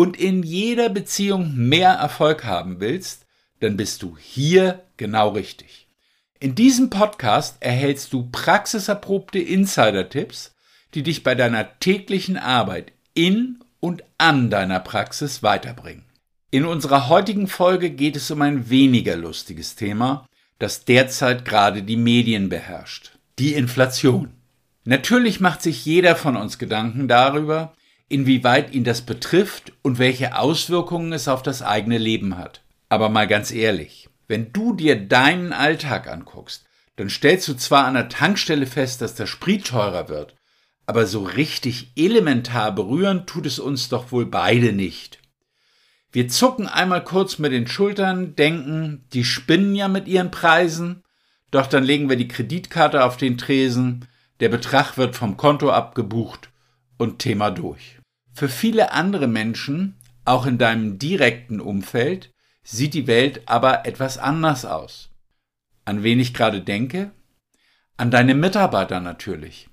und in jeder Beziehung mehr Erfolg haben willst, dann bist du hier genau richtig. In diesem Podcast erhältst du praxiserprobte Insider-Tipps, die dich bei deiner täglichen Arbeit in und an deiner Praxis weiterbringen. In unserer heutigen Folge geht es um ein weniger lustiges Thema, das derzeit gerade die Medien beherrscht. Die Inflation. Natürlich macht sich jeder von uns Gedanken darüber, inwieweit ihn das betrifft und welche Auswirkungen es auf das eigene Leben hat. Aber mal ganz ehrlich, wenn du dir deinen Alltag anguckst, dann stellst du zwar an der Tankstelle fest, dass der Sprit teurer wird, aber so richtig elementar berühren tut es uns doch wohl beide nicht. Wir zucken einmal kurz mit den Schultern, denken, die spinnen ja mit ihren Preisen, doch dann legen wir die Kreditkarte auf den Tresen, der Betrag wird vom Konto abgebucht und Thema durch. Für viele andere Menschen, auch in deinem direkten Umfeld, sieht die Welt aber etwas anders aus. An wen ich gerade denke? An deine Mitarbeiter natürlich.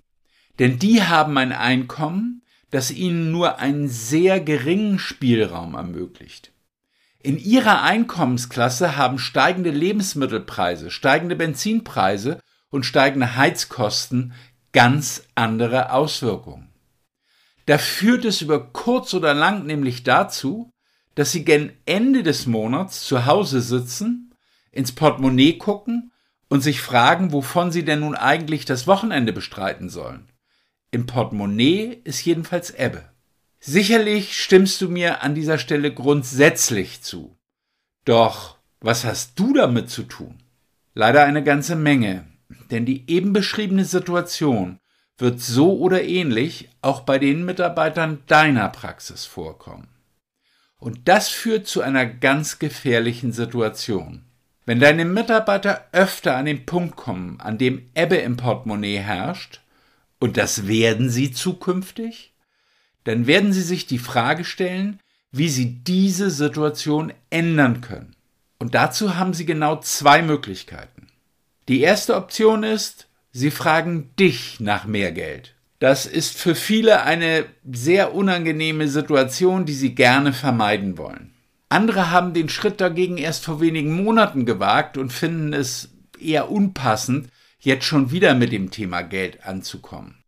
Denn die haben ein Einkommen, das ihnen nur einen sehr geringen Spielraum ermöglicht. In ihrer Einkommensklasse haben steigende Lebensmittelpreise, steigende Benzinpreise und steigende Heizkosten ganz andere Auswirkungen. Da führt es über kurz oder lang nämlich dazu, dass sie gen Ende des Monats zu Hause sitzen, ins Portemonnaie gucken und sich fragen, wovon sie denn nun eigentlich das Wochenende bestreiten sollen. Im Portemonnaie ist jedenfalls Ebbe. Sicherlich stimmst du mir an dieser Stelle grundsätzlich zu. Doch was hast du damit zu tun? Leider eine ganze Menge, denn die eben beschriebene Situation wird so oder ähnlich auch bei den Mitarbeitern deiner Praxis vorkommen. Und das führt zu einer ganz gefährlichen Situation. Wenn deine Mitarbeiter öfter an den Punkt kommen, an dem Ebbe im Portemonnaie herrscht, und das werden sie zukünftig, dann werden sie sich die Frage stellen, wie sie diese Situation ändern können. Und dazu haben sie genau zwei Möglichkeiten. Die erste Option ist, Sie fragen dich nach mehr Geld. Das ist für viele eine sehr unangenehme Situation, die sie gerne vermeiden wollen. Andere haben den Schritt dagegen erst vor wenigen Monaten gewagt und finden es eher unpassend, jetzt schon wieder mit dem Thema Geld anzukommen.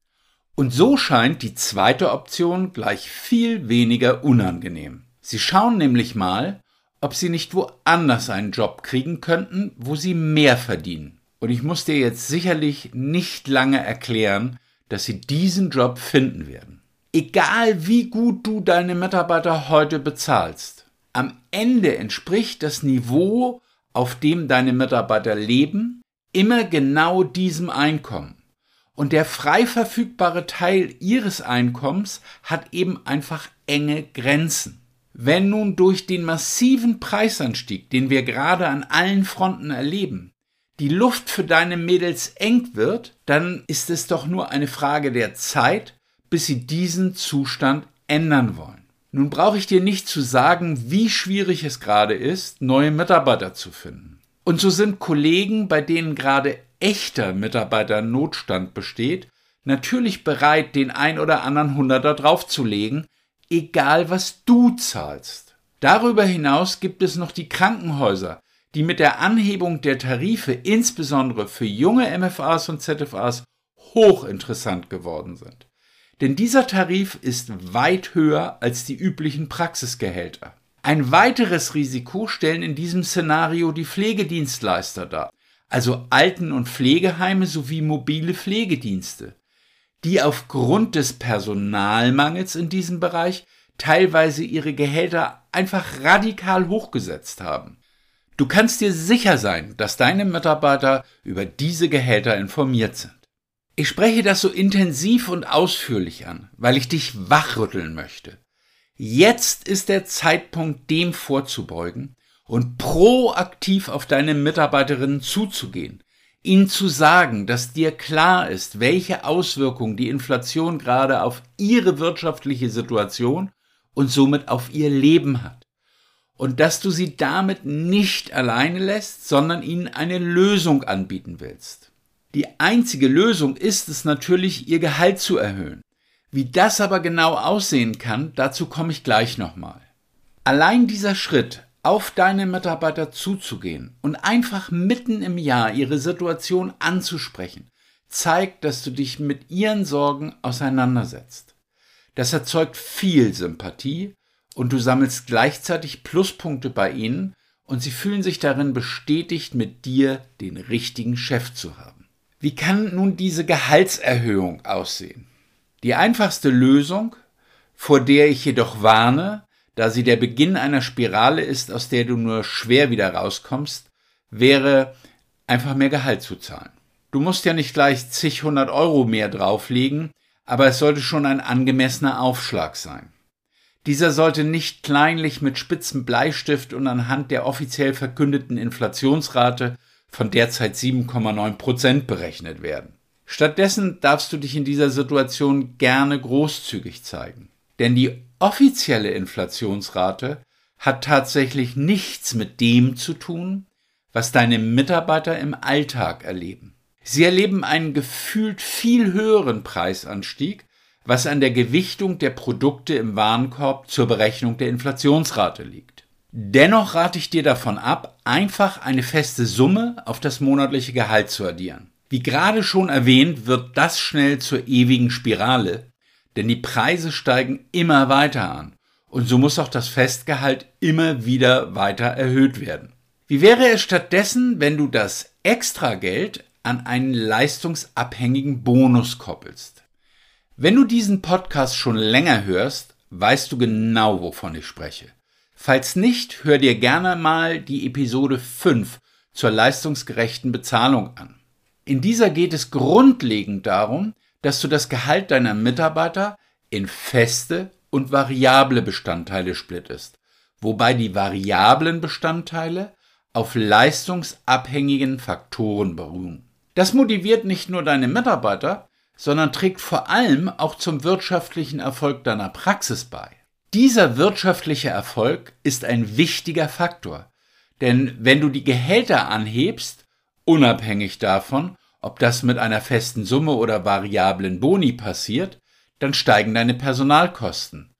Und so scheint die zweite Option gleich viel weniger unangenehm. Sie schauen nämlich mal, ob sie nicht woanders einen Job kriegen könnten, wo sie mehr verdienen. Und ich muss dir jetzt sicherlich nicht lange erklären, dass sie diesen Job finden werden. Egal wie gut du deine Mitarbeiter heute bezahlst, am Ende entspricht das Niveau, auf dem deine Mitarbeiter leben, immer genau diesem Einkommen. Und der frei verfügbare Teil ihres Einkommens hat eben einfach enge Grenzen. Wenn nun durch den massiven Preisanstieg, den wir gerade an allen Fronten erleben, die Luft für deine Mädels eng wird, dann ist es doch nur eine Frage der Zeit, bis sie diesen Zustand ändern wollen. Nun brauche ich dir nicht zu sagen, wie schwierig es gerade ist, neue Mitarbeiter zu finden. Und so sind Kollegen, bei denen gerade echter Mitarbeiternotstand besteht, natürlich bereit, den ein oder anderen Hunderter draufzulegen, egal was du zahlst. Darüber hinaus gibt es noch die Krankenhäuser, die mit der Anhebung der Tarife insbesondere für junge MFAs und ZFAs hochinteressant geworden sind. Denn dieser Tarif ist weit höher als die üblichen Praxisgehälter. Ein weiteres Risiko stellen in diesem Szenario die Pflegedienstleister dar, also Alten- und Pflegeheime sowie mobile Pflegedienste, die aufgrund des Personalmangels in diesem Bereich teilweise ihre Gehälter einfach radikal hochgesetzt haben. Du kannst dir sicher sein, dass deine Mitarbeiter über diese Gehälter informiert sind. Ich spreche das so intensiv und ausführlich an, weil ich dich wachrütteln möchte. Jetzt ist der Zeitpunkt, dem vorzubeugen und proaktiv auf deine Mitarbeiterinnen zuzugehen, ihnen zu sagen, dass dir klar ist, welche Auswirkungen die Inflation gerade auf ihre wirtschaftliche Situation und somit auf ihr Leben hat. Und dass du sie damit nicht alleine lässt, sondern ihnen eine Lösung anbieten willst. Die einzige Lösung ist es natürlich, ihr Gehalt zu erhöhen. Wie das aber genau aussehen kann, dazu komme ich gleich nochmal. Allein dieser Schritt auf deine Mitarbeiter zuzugehen und einfach mitten im Jahr ihre Situation anzusprechen, zeigt, dass du dich mit ihren Sorgen auseinandersetzt. Das erzeugt viel Sympathie und du sammelst gleichzeitig Pluspunkte bei ihnen und sie fühlen sich darin bestätigt, mit dir den richtigen Chef zu haben. Wie kann nun diese Gehaltserhöhung aussehen? Die einfachste Lösung, vor der ich jedoch warne, da sie der Beginn einer Spirale ist, aus der du nur schwer wieder rauskommst, wäre einfach mehr Gehalt zu zahlen. Du musst ja nicht gleich zig hundert Euro mehr drauflegen, aber es sollte schon ein angemessener Aufschlag sein. Dieser sollte nicht kleinlich mit spitzen Bleistift und anhand der offiziell verkündeten Inflationsrate von derzeit 7,9 Prozent berechnet werden. Stattdessen darfst du dich in dieser Situation gerne großzügig zeigen. Denn die offizielle Inflationsrate hat tatsächlich nichts mit dem zu tun, was deine Mitarbeiter im Alltag erleben. Sie erleben einen gefühlt viel höheren Preisanstieg, was an der Gewichtung der Produkte im Warenkorb zur Berechnung der Inflationsrate liegt. Dennoch rate ich dir davon ab, einfach eine feste Summe auf das monatliche Gehalt zu addieren. Wie gerade schon erwähnt, wird das schnell zur ewigen Spirale, denn die Preise steigen immer weiter an und so muss auch das Festgehalt immer wieder weiter erhöht werden. Wie wäre es stattdessen, wenn du das Extrageld an einen leistungsabhängigen Bonus koppelst? Wenn du diesen Podcast schon länger hörst, weißt du genau, wovon ich spreche. Falls nicht, hör dir gerne mal die Episode 5 zur leistungsgerechten Bezahlung an. In dieser geht es grundlegend darum, dass du das Gehalt deiner Mitarbeiter in feste und variable Bestandteile splittest, wobei die variablen Bestandteile auf leistungsabhängigen Faktoren beruhen. Das motiviert nicht nur deine Mitarbeiter, sondern trägt vor allem auch zum wirtschaftlichen Erfolg deiner Praxis bei. Dieser wirtschaftliche Erfolg ist ein wichtiger Faktor, denn wenn du die Gehälter anhebst, unabhängig davon, ob das mit einer festen Summe oder variablen Boni passiert, dann steigen deine Personalkosten.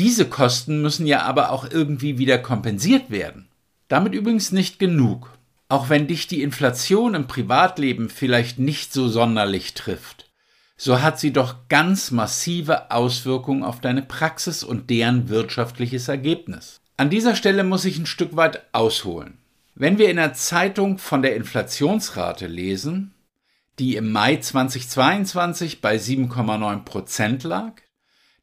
Diese Kosten müssen ja aber auch irgendwie wieder kompensiert werden. Damit übrigens nicht genug. Auch wenn dich die Inflation im Privatleben vielleicht nicht so sonderlich trifft, so hat sie doch ganz massive Auswirkungen auf deine Praxis und deren wirtschaftliches Ergebnis. An dieser Stelle muss ich ein Stück weit ausholen. Wenn wir in der Zeitung von der Inflationsrate lesen, die im Mai 2022 bei 7,9 Prozent lag,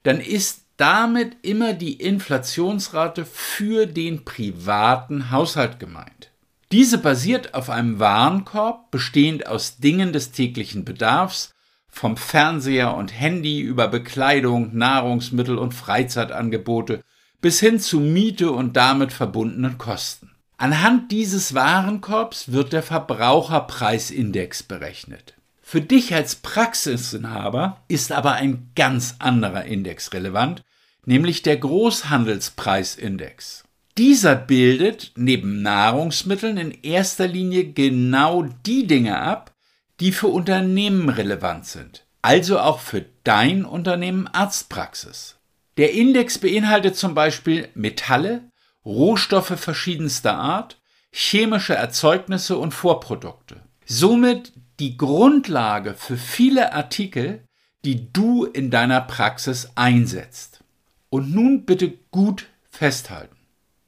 dann ist damit immer die Inflationsrate für den privaten Haushalt gemeint. Diese basiert auf einem Warenkorb bestehend aus Dingen des täglichen Bedarfs, vom Fernseher und Handy über Bekleidung, Nahrungsmittel und Freizeitangebote bis hin zu Miete und damit verbundenen Kosten. Anhand dieses Warenkorbs wird der Verbraucherpreisindex berechnet. Für dich als Praxisinhaber ist aber ein ganz anderer Index relevant, nämlich der Großhandelspreisindex. Dieser bildet neben Nahrungsmitteln in erster Linie genau die Dinge ab, die für Unternehmen relevant sind, also auch für dein Unternehmen Arztpraxis. Der Index beinhaltet zum Beispiel Metalle, Rohstoffe verschiedenster Art, chemische Erzeugnisse und Vorprodukte. Somit die Grundlage für viele Artikel, die du in deiner Praxis einsetzt. Und nun bitte gut festhalten.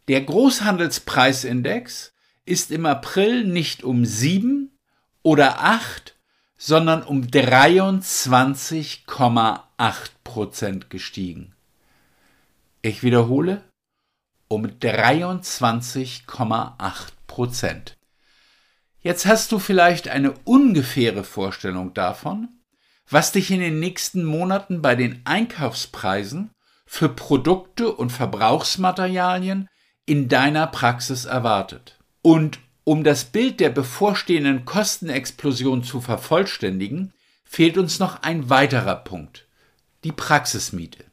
Der Großhandelspreisindex ist im April nicht um 7 oder 8, sondern um 23,8 Prozent gestiegen. Ich wiederhole, um 23,8 Prozent. Jetzt hast du vielleicht eine ungefähre Vorstellung davon, was dich in den nächsten Monaten bei den Einkaufspreisen für Produkte und Verbrauchsmaterialien in deiner Praxis erwartet. Und um das Bild der bevorstehenden Kostenexplosion zu vervollständigen, fehlt uns noch ein weiterer Punkt, die Praxismiete.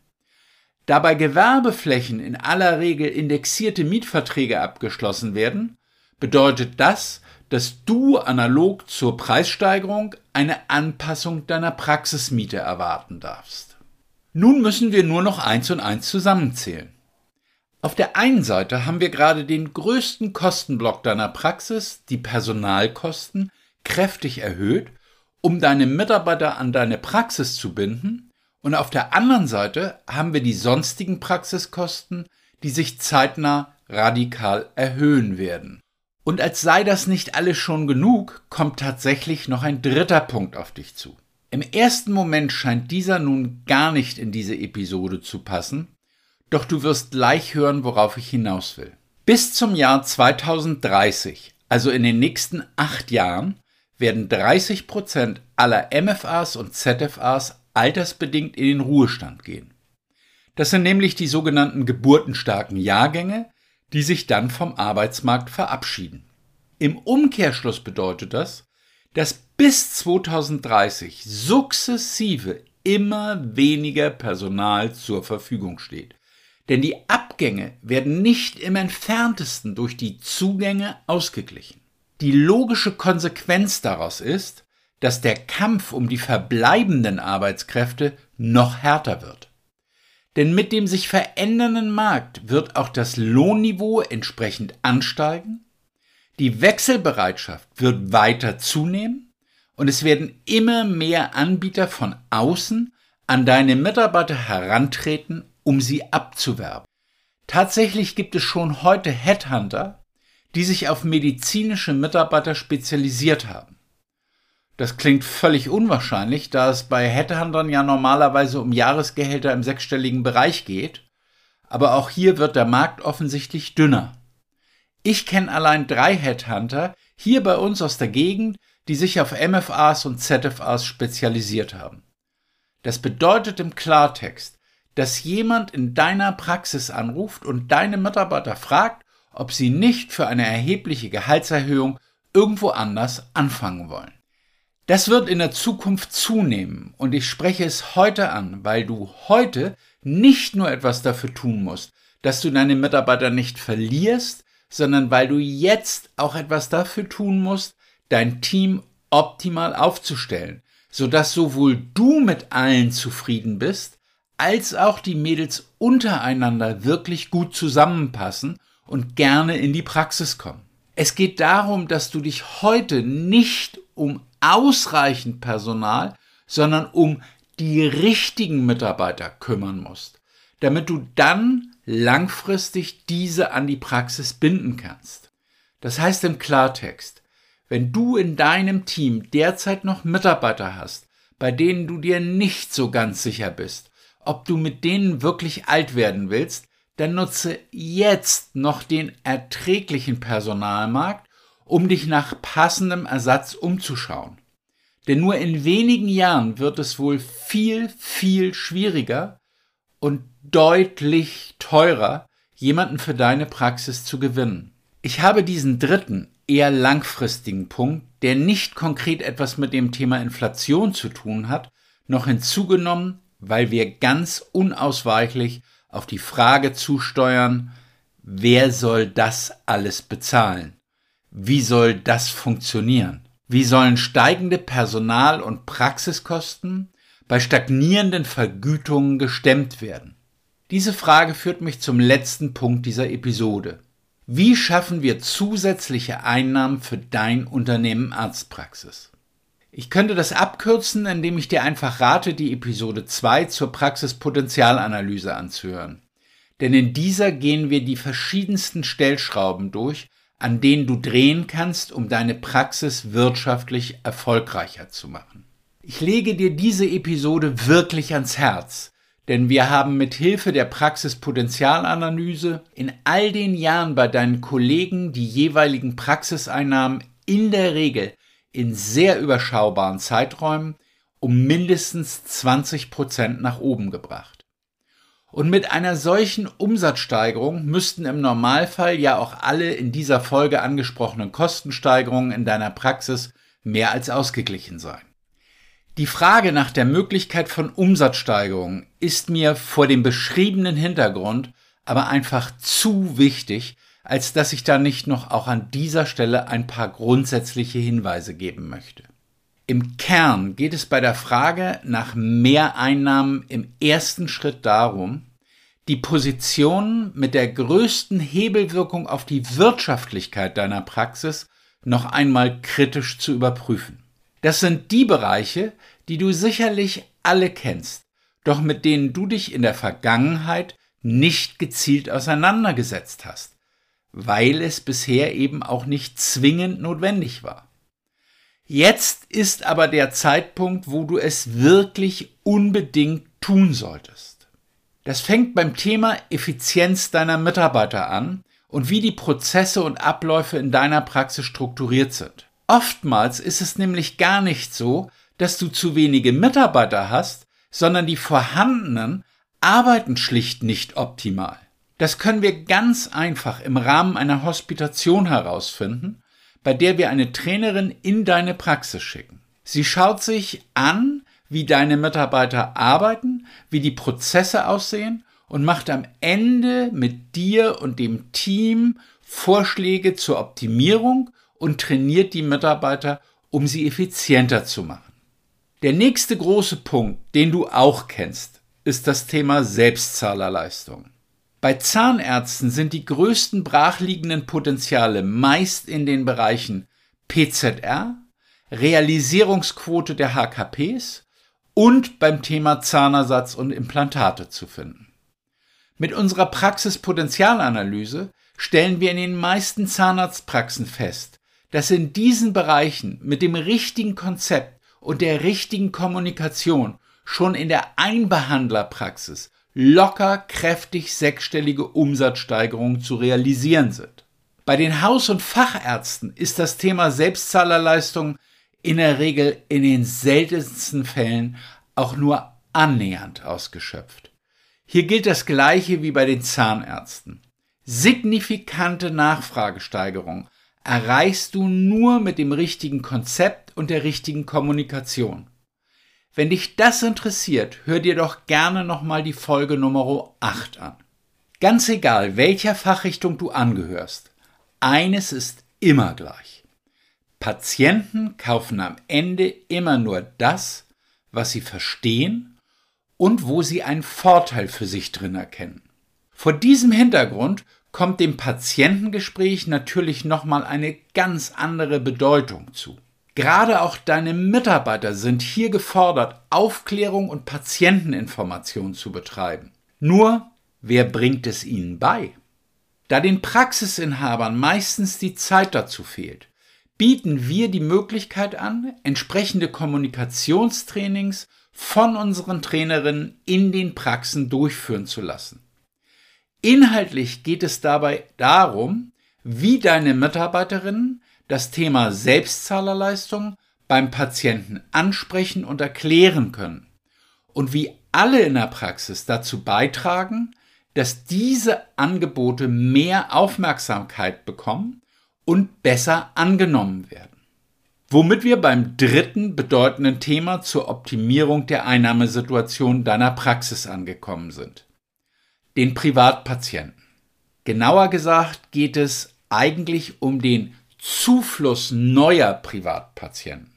Da bei Gewerbeflächen in aller Regel indexierte Mietverträge abgeschlossen werden, bedeutet das, dass du analog zur Preissteigerung eine Anpassung deiner Praxismiete erwarten darfst. Nun müssen wir nur noch eins und eins zusammenzählen. Auf der einen Seite haben wir gerade den größten Kostenblock deiner Praxis, die Personalkosten, kräftig erhöht, um deine Mitarbeiter an deine Praxis zu binden, und auf der anderen Seite haben wir die sonstigen Praxiskosten, die sich zeitnah radikal erhöhen werden. Und als sei das nicht alles schon genug, kommt tatsächlich noch ein dritter Punkt auf dich zu. Im ersten Moment scheint dieser nun gar nicht in diese Episode zu passen, doch du wirst gleich hören, worauf ich hinaus will. Bis zum Jahr 2030, also in den nächsten acht Jahren, werden 30 Prozent aller MFAs und ZFAs altersbedingt in den Ruhestand gehen. Das sind nämlich die sogenannten geburtenstarken Jahrgänge, die sich dann vom Arbeitsmarkt verabschieden. Im Umkehrschluss bedeutet das, dass bis 2030 sukzessive immer weniger Personal zur Verfügung steht. Denn die Abgänge werden nicht im entferntesten durch die Zugänge ausgeglichen. Die logische Konsequenz daraus ist, dass der Kampf um die verbleibenden Arbeitskräfte noch härter wird. Denn mit dem sich verändernden Markt wird auch das Lohnniveau entsprechend ansteigen, die Wechselbereitschaft wird weiter zunehmen und es werden immer mehr Anbieter von außen an deine Mitarbeiter herantreten, um sie abzuwerben. Tatsächlich gibt es schon heute Headhunter, die sich auf medizinische Mitarbeiter spezialisiert haben. Das klingt völlig unwahrscheinlich, da es bei Headhuntern ja normalerweise um Jahresgehälter im sechsstelligen Bereich geht. Aber auch hier wird der Markt offensichtlich dünner. Ich kenne allein drei Headhunter hier bei uns aus der Gegend, die sich auf MFAs und ZFAs spezialisiert haben. Das bedeutet im Klartext, dass jemand in deiner Praxis anruft und deine Mitarbeiter fragt, ob sie nicht für eine erhebliche Gehaltserhöhung irgendwo anders anfangen wollen. Das wird in der Zukunft zunehmen und ich spreche es heute an, weil du heute nicht nur etwas dafür tun musst, dass du deine Mitarbeiter nicht verlierst, sondern weil du jetzt auch etwas dafür tun musst, dein Team optimal aufzustellen, sodass sowohl du mit allen zufrieden bist, als auch die Mädels untereinander wirklich gut zusammenpassen und gerne in die Praxis kommen. Es geht darum, dass du dich heute nicht um ausreichend Personal, sondern um die richtigen Mitarbeiter kümmern musst, damit du dann langfristig diese an die Praxis binden kannst. Das heißt im Klartext, wenn du in deinem Team derzeit noch Mitarbeiter hast, bei denen du dir nicht so ganz sicher bist, ob du mit denen wirklich alt werden willst, dann nutze jetzt noch den erträglichen Personalmarkt um dich nach passendem Ersatz umzuschauen. Denn nur in wenigen Jahren wird es wohl viel, viel schwieriger und deutlich teurer, jemanden für deine Praxis zu gewinnen. Ich habe diesen dritten, eher langfristigen Punkt, der nicht konkret etwas mit dem Thema Inflation zu tun hat, noch hinzugenommen, weil wir ganz unausweichlich auf die Frage zusteuern, wer soll das alles bezahlen? Wie soll das funktionieren? Wie sollen steigende Personal- und Praxiskosten bei stagnierenden Vergütungen gestemmt werden? Diese Frage führt mich zum letzten Punkt dieser Episode. Wie schaffen wir zusätzliche Einnahmen für dein Unternehmen Arztpraxis? Ich könnte das abkürzen, indem ich dir einfach rate, die Episode 2 zur Praxispotenzialanalyse anzuhören. Denn in dieser gehen wir die verschiedensten Stellschrauben durch, an denen du drehen kannst, um deine Praxis wirtschaftlich erfolgreicher zu machen. Ich lege dir diese Episode wirklich ans Herz, denn wir haben mit Hilfe der Praxispotenzialanalyse in all den Jahren bei deinen Kollegen die jeweiligen Praxiseinnahmen in der Regel in sehr überschaubaren Zeiträumen um mindestens 20 Prozent nach oben gebracht. Und mit einer solchen Umsatzsteigerung müssten im Normalfall ja auch alle in dieser Folge angesprochenen Kostensteigerungen in deiner Praxis mehr als ausgeglichen sein. Die Frage nach der Möglichkeit von Umsatzsteigerungen ist mir vor dem beschriebenen Hintergrund aber einfach zu wichtig, als dass ich da nicht noch auch an dieser Stelle ein paar grundsätzliche Hinweise geben möchte. Im Kern geht es bei der Frage nach Mehreinnahmen im ersten Schritt darum, die Position mit der größten Hebelwirkung auf die Wirtschaftlichkeit deiner Praxis noch einmal kritisch zu überprüfen. Das sind die Bereiche, die du sicherlich alle kennst, doch mit denen du dich in der Vergangenheit nicht gezielt auseinandergesetzt hast, weil es bisher eben auch nicht zwingend notwendig war. Jetzt ist aber der Zeitpunkt, wo du es wirklich unbedingt tun solltest. Das fängt beim Thema Effizienz deiner Mitarbeiter an und wie die Prozesse und Abläufe in deiner Praxis strukturiert sind. Oftmals ist es nämlich gar nicht so, dass du zu wenige Mitarbeiter hast, sondern die vorhandenen arbeiten schlicht nicht optimal. Das können wir ganz einfach im Rahmen einer Hospitation herausfinden bei der wir eine Trainerin in deine Praxis schicken. Sie schaut sich an, wie deine Mitarbeiter arbeiten, wie die Prozesse aussehen und macht am Ende mit dir und dem Team Vorschläge zur Optimierung und trainiert die Mitarbeiter, um sie effizienter zu machen. Der nächste große Punkt, den du auch kennst, ist das Thema Selbstzahlerleistung. Bei Zahnärzten sind die größten brachliegenden Potenziale meist in den Bereichen PZR, Realisierungsquote der HKPs und beim Thema Zahnersatz und Implantate zu finden. Mit unserer Praxispotenzialanalyse stellen wir in den meisten Zahnarztpraxen fest, dass in diesen Bereichen mit dem richtigen Konzept und der richtigen Kommunikation schon in der Einbehandlerpraxis locker kräftig sechsstellige Umsatzsteigerungen zu realisieren sind. Bei den Haus- und Fachärzten ist das Thema Selbstzahlerleistung in der Regel in den seltensten Fällen auch nur annähernd ausgeschöpft. Hier gilt das Gleiche wie bei den Zahnärzten. Signifikante Nachfragesteigerung erreichst du nur mit dem richtigen Konzept und der richtigen Kommunikation. Wenn dich das interessiert, hör dir doch gerne nochmal die Folge Nummer 8 an. Ganz egal, welcher Fachrichtung du angehörst, eines ist immer gleich. Patienten kaufen am Ende immer nur das, was sie verstehen und wo sie einen Vorteil für sich drin erkennen. Vor diesem Hintergrund kommt dem Patientengespräch natürlich nochmal eine ganz andere Bedeutung zu. Gerade auch deine Mitarbeiter sind hier gefordert, Aufklärung und Patienteninformation zu betreiben. Nur, wer bringt es ihnen bei? Da den Praxisinhabern meistens die Zeit dazu fehlt, bieten wir die Möglichkeit an, entsprechende Kommunikationstrainings von unseren Trainerinnen in den Praxen durchführen zu lassen. Inhaltlich geht es dabei darum, wie deine Mitarbeiterinnen das Thema Selbstzahlerleistung beim Patienten ansprechen und erklären können und wie alle in der Praxis dazu beitragen, dass diese Angebote mehr Aufmerksamkeit bekommen und besser angenommen werden. Womit wir beim dritten bedeutenden Thema zur Optimierung der Einnahmesituation deiner Praxis angekommen sind. Den Privatpatienten. Genauer gesagt geht es eigentlich um den Zufluss neuer Privatpatienten.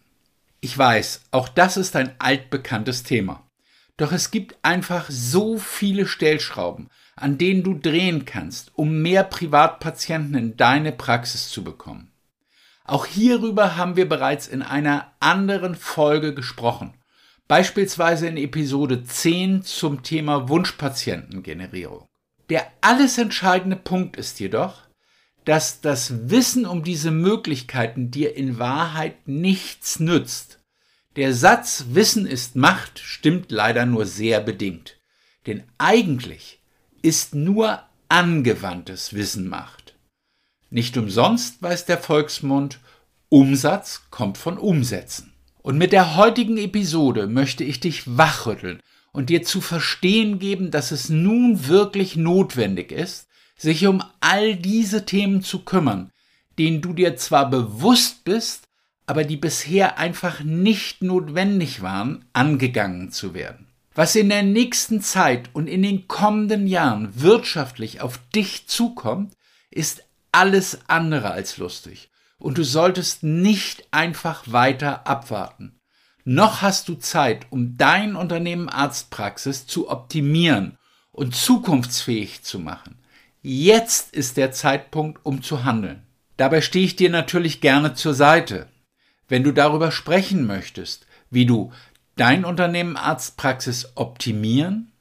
Ich weiß, auch das ist ein altbekanntes Thema. Doch es gibt einfach so viele Stellschrauben, an denen du drehen kannst, um mehr Privatpatienten in deine Praxis zu bekommen. Auch hierüber haben wir bereits in einer anderen Folge gesprochen, beispielsweise in Episode 10 zum Thema Wunschpatientengenerierung. Der alles entscheidende Punkt ist jedoch, dass das Wissen um diese Möglichkeiten dir in Wahrheit nichts nützt. Der Satz Wissen ist Macht stimmt leider nur sehr bedingt. Denn eigentlich ist nur angewandtes Wissen Macht. Nicht umsonst weiß der Volksmund, Umsatz kommt von Umsetzen. Und mit der heutigen Episode möchte ich dich wachrütteln und dir zu verstehen geben, dass es nun wirklich notwendig ist, sich um all diese Themen zu kümmern, denen du dir zwar bewusst bist, aber die bisher einfach nicht notwendig waren, angegangen zu werden. Was in der nächsten Zeit und in den kommenden Jahren wirtschaftlich auf dich zukommt, ist alles andere als lustig. Und du solltest nicht einfach weiter abwarten. Noch hast du Zeit, um dein Unternehmen Arztpraxis zu optimieren und zukunftsfähig zu machen. Jetzt ist der Zeitpunkt, um zu handeln. Dabei stehe ich dir natürlich gerne zur Seite. Wenn du darüber sprechen möchtest, wie du dein Unternehmen Arztpraxis optimieren,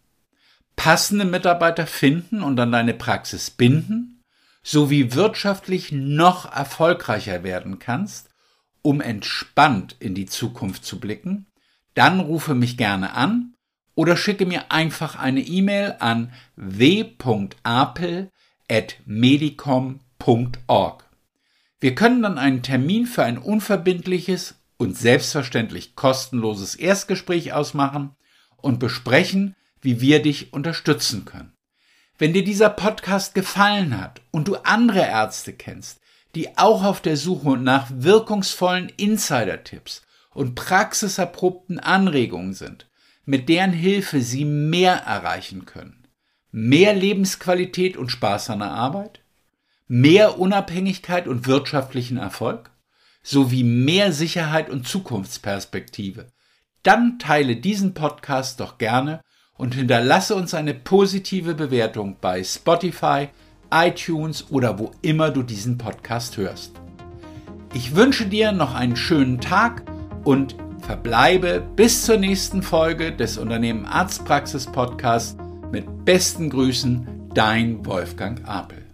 passende Mitarbeiter finden und an deine Praxis binden, sowie wirtschaftlich noch erfolgreicher werden kannst, um entspannt in die Zukunft zu blicken, dann rufe mich gerne an oder schicke mir einfach eine E-Mail an w.apel.medicom.org. Wir können dann einen Termin für ein unverbindliches und selbstverständlich kostenloses Erstgespräch ausmachen und besprechen, wie wir dich unterstützen können. Wenn dir dieser Podcast gefallen hat und du andere Ärzte kennst, die auch auf der Suche nach wirkungsvollen Insider-Tipps und praxiserprobten Anregungen sind, mit deren Hilfe sie mehr erreichen können, mehr Lebensqualität und Spaß an der Arbeit, mehr Unabhängigkeit und wirtschaftlichen Erfolg, sowie mehr Sicherheit und Zukunftsperspektive, dann teile diesen Podcast doch gerne und hinterlasse uns eine positive Bewertung bei Spotify, iTunes oder wo immer du diesen Podcast hörst. Ich wünsche dir noch einen schönen Tag und verbleibe bis zur nächsten Folge des Unternehmen Arztpraxis Podcasts mit besten Grüßen, dein Wolfgang Apel.